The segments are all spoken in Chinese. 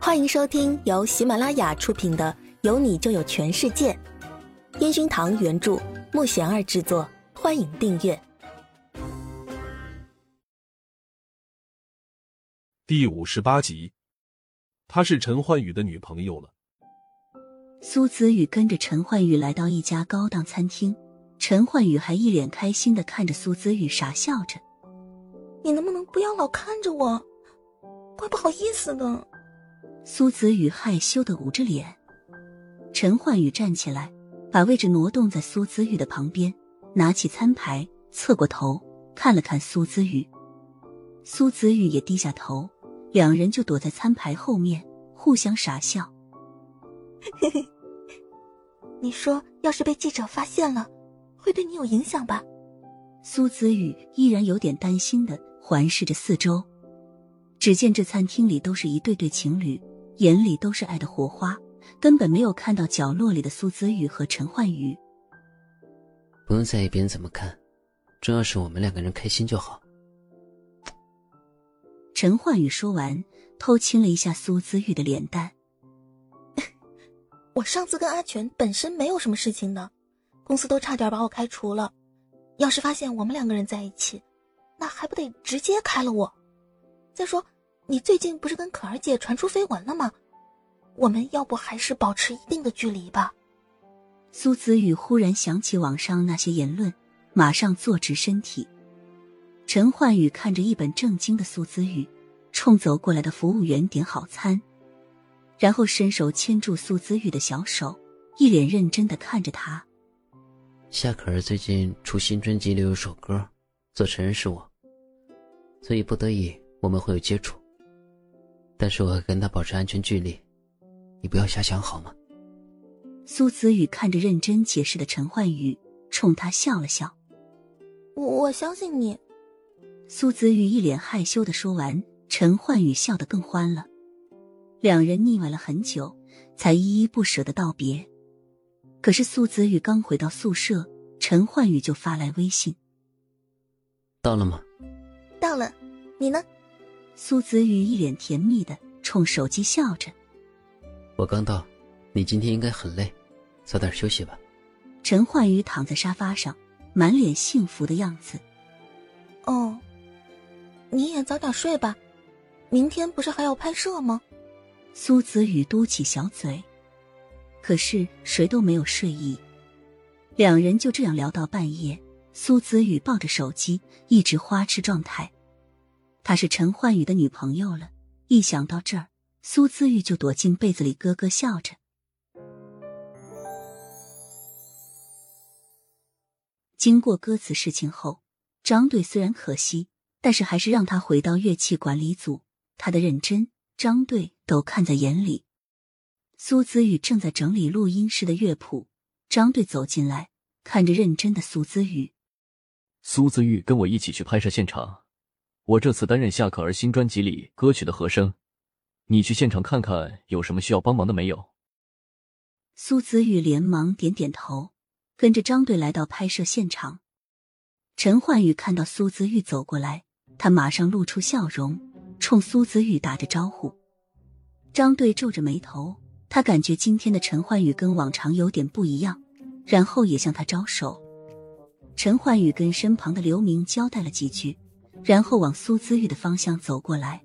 欢迎收听由喜马拉雅出品的《有你就有全世界》，烟熏堂原著，木贤儿制作。欢迎订阅第五十八集。她是陈焕宇的女朋友了。苏子宇跟着陈焕宇来到一家高档餐厅，陈焕宇还一脸开心的看着苏子宇，傻笑着。你能不能不要老看着我？怪不好意思的。苏子宇害羞的捂着脸。陈焕宇站起来，把位置挪动在苏子宇的旁边，拿起餐牌，侧过头看了看苏子宇。苏子宇也低下头，两人就躲在餐牌后面，互相傻笑。嘿嘿，你说要是被记者发现了，会对你有影响吧？苏子宇依然有点担心的环视着四周，只见这餐厅里都是一对对情侣，眼里都是爱的火花，根本没有看到角落里的苏子宇和陈焕宇。不用在意别人怎么看，重要是我们两个人开心就好。陈焕宇说完，偷亲了一下苏子玉的脸蛋。我上次跟阿全本身没有什么事情的，公司都差点把我开除了。要是发现我们两个人在一起，那还不得直接开了我？再说，你最近不是跟可儿姐传出绯闻了吗？我们要不还是保持一定的距离吧？苏子宇忽然想起网上那些言论，马上坐直身体。陈焕宇看着一本正经的苏子宇，冲走过来的服务员点好餐，然后伸手牵住苏子宇的小手，一脸认真的看着他。夏可儿最近出新专辑里有首歌，作词人是我，所以不得已我们会有接触，但是我会跟他保持安全距离，你不要瞎想好吗？苏子宇看着认真解释的陈焕宇，冲他笑了笑。我我相信你。苏子宇一脸害羞的说完，陈焕宇笑得更欢了。两人腻歪了很久，才依依不舍的道别。可是苏子宇刚回到宿舍，陈焕宇就发来微信：“到了吗？”“到了。”“你呢？”苏子宇一脸甜蜜的冲手机笑着。“我刚到，你今天应该很累，早点休息吧。”陈焕宇躺在沙发上，满脸幸福的样子。“哦，你也早点睡吧，明天不是还要拍摄吗？”苏子宇嘟起小嘴。可是谁都没有睡意，两人就这样聊到半夜。苏子宇抱着手机，一直花痴状态。她是陈焕宇的女朋友了。一想到这儿，苏子玉就躲进被子里咯咯笑着。经过歌词事情后，张队虽然可惜，但是还是让他回到乐器管理组。他的认真，张队都看在眼里。苏子玉正在整理录音室的乐谱，张队走进来，看着认真的苏子玉。苏子玉跟我一起去拍摄现场，我这次担任夏可儿新专辑里歌曲的和声，你去现场看看有什么需要帮忙的没有？苏子宇连忙点点头，跟着张队来到拍摄现场。陈焕宇看到苏子玉走过来，他马上露出笑容，冲苏子玉打着招呼。张队皱着眉头。他感觉今天的陈焕宇跟往常有点不一样，然后也向他招手。陈焕宇跟身旁的刘明交代了几句，然后往苏姿玉的方向走过来。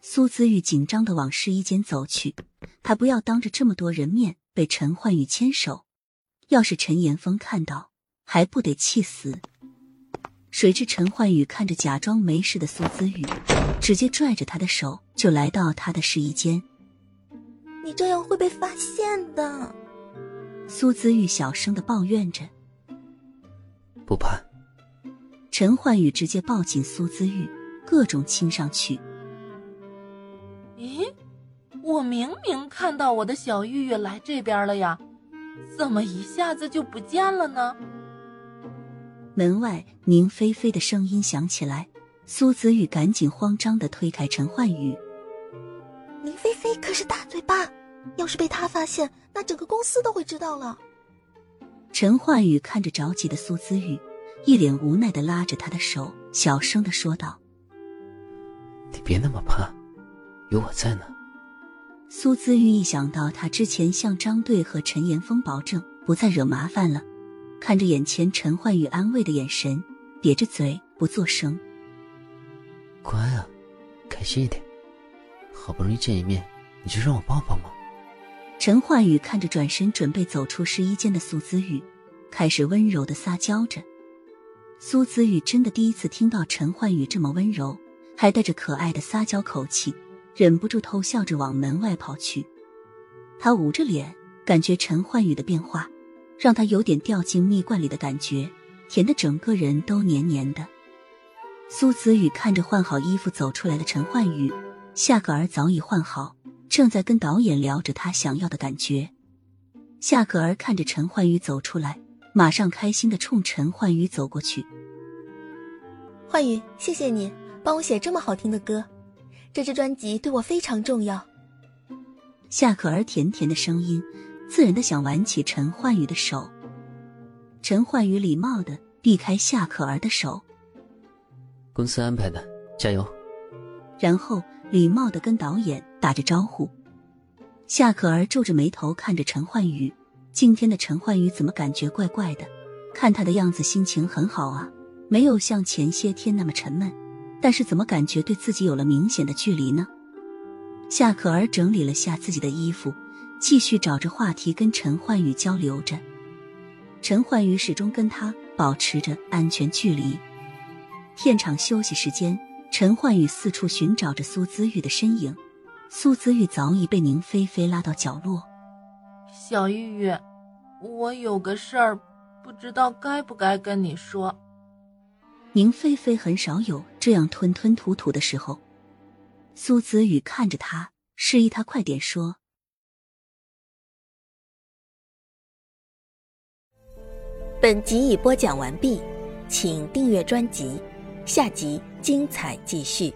苏姿玉紧张的往试衣间走去，他不要当着这么多人面被陈焕宇牵手，要是陈岩峰看到，还不得气死？谁知陈焕宇看着假装没事的苏姿玉，直接拽着她的手就来到他的试衣间。你这样会被发现的，苏姿玉小声的抱怨着。不怕。陈焕宇直接抱紧苏子玉，各种亲上去。咦，我明明看到我的小玉玉来这边了呀，怎么一下子就不见了呢？门外宁菲菲的声音响起来，苏子玉赶紧慌张的推开陈焕宇。宁菲菲可是大嘴巴，要是被他发现，那整个公司都会知道了。陈焕宇看着着急的苏子玉，一脸无奈的拉着他的手，小声的说道：“你别那么怕，有我在呢。”苏姿玉一想到他之前向张队和陈岩峰保证不再惹麻烦了，看着眼前陈焕宇安慰的眼神，瘪着嘴不作声。乖啊，开心一点，好不容易见一面，你就让我抱抱吗？陈焕宇看着转身准备走出试衣间的苏姿玉，开始温柔的撒娇着。苏子宇真的第一次听到陈焕宇这么温柔，还带着可爱的撒娇口气，忍不住偷笑着往门外跑去。他捂着脸，感觉陈焕宇的变化，让他有点掉进蜜罐里的感觉，甜的整个人都黏黏的。苏子宇看着换好衣服走出来的陈焕宇，夏可儿早已换好。正在跟导演聊着他想要的感觉，夏可儿看着陈焕宇走出来，马上开心的冲陈焕宇走过去。焕宇，谢谢你帮我写这么好听的歌，这支专辑对我非常重要。夏可儿甜甜的声音，自然的想挽起陈焕宇的手。陈焕宇礼貌的避开夏可儿的手。公司安排的，加油。然后。礼貌的跟导演打着招呼，夏可儿皱着眉头看着陈焕宇。今天的陈焕宇怎么感觉怪怪的？看他的样子心情很好啊，没有像前些天那么沉闷。但是怎么感觉对自己有了明显的距离呢？夏可儿整理了下自己的衣服，继续找着话题跟陈焕宇交流着。陈焕宇始终跟他保持着安全距离。片场休息时间。陈焕宇四处寻找着苏姿玉的身影，苏姿玉早已被宁菲菲拉到角落。小玉玉，我有个事儿，不知道该不该跟你说。宁菲菲很少有这样吞吞吐吐的时候。苏子宇看着他，示意他快点说。本集已播讲完毕，请订阅专辑。下集精彩继续。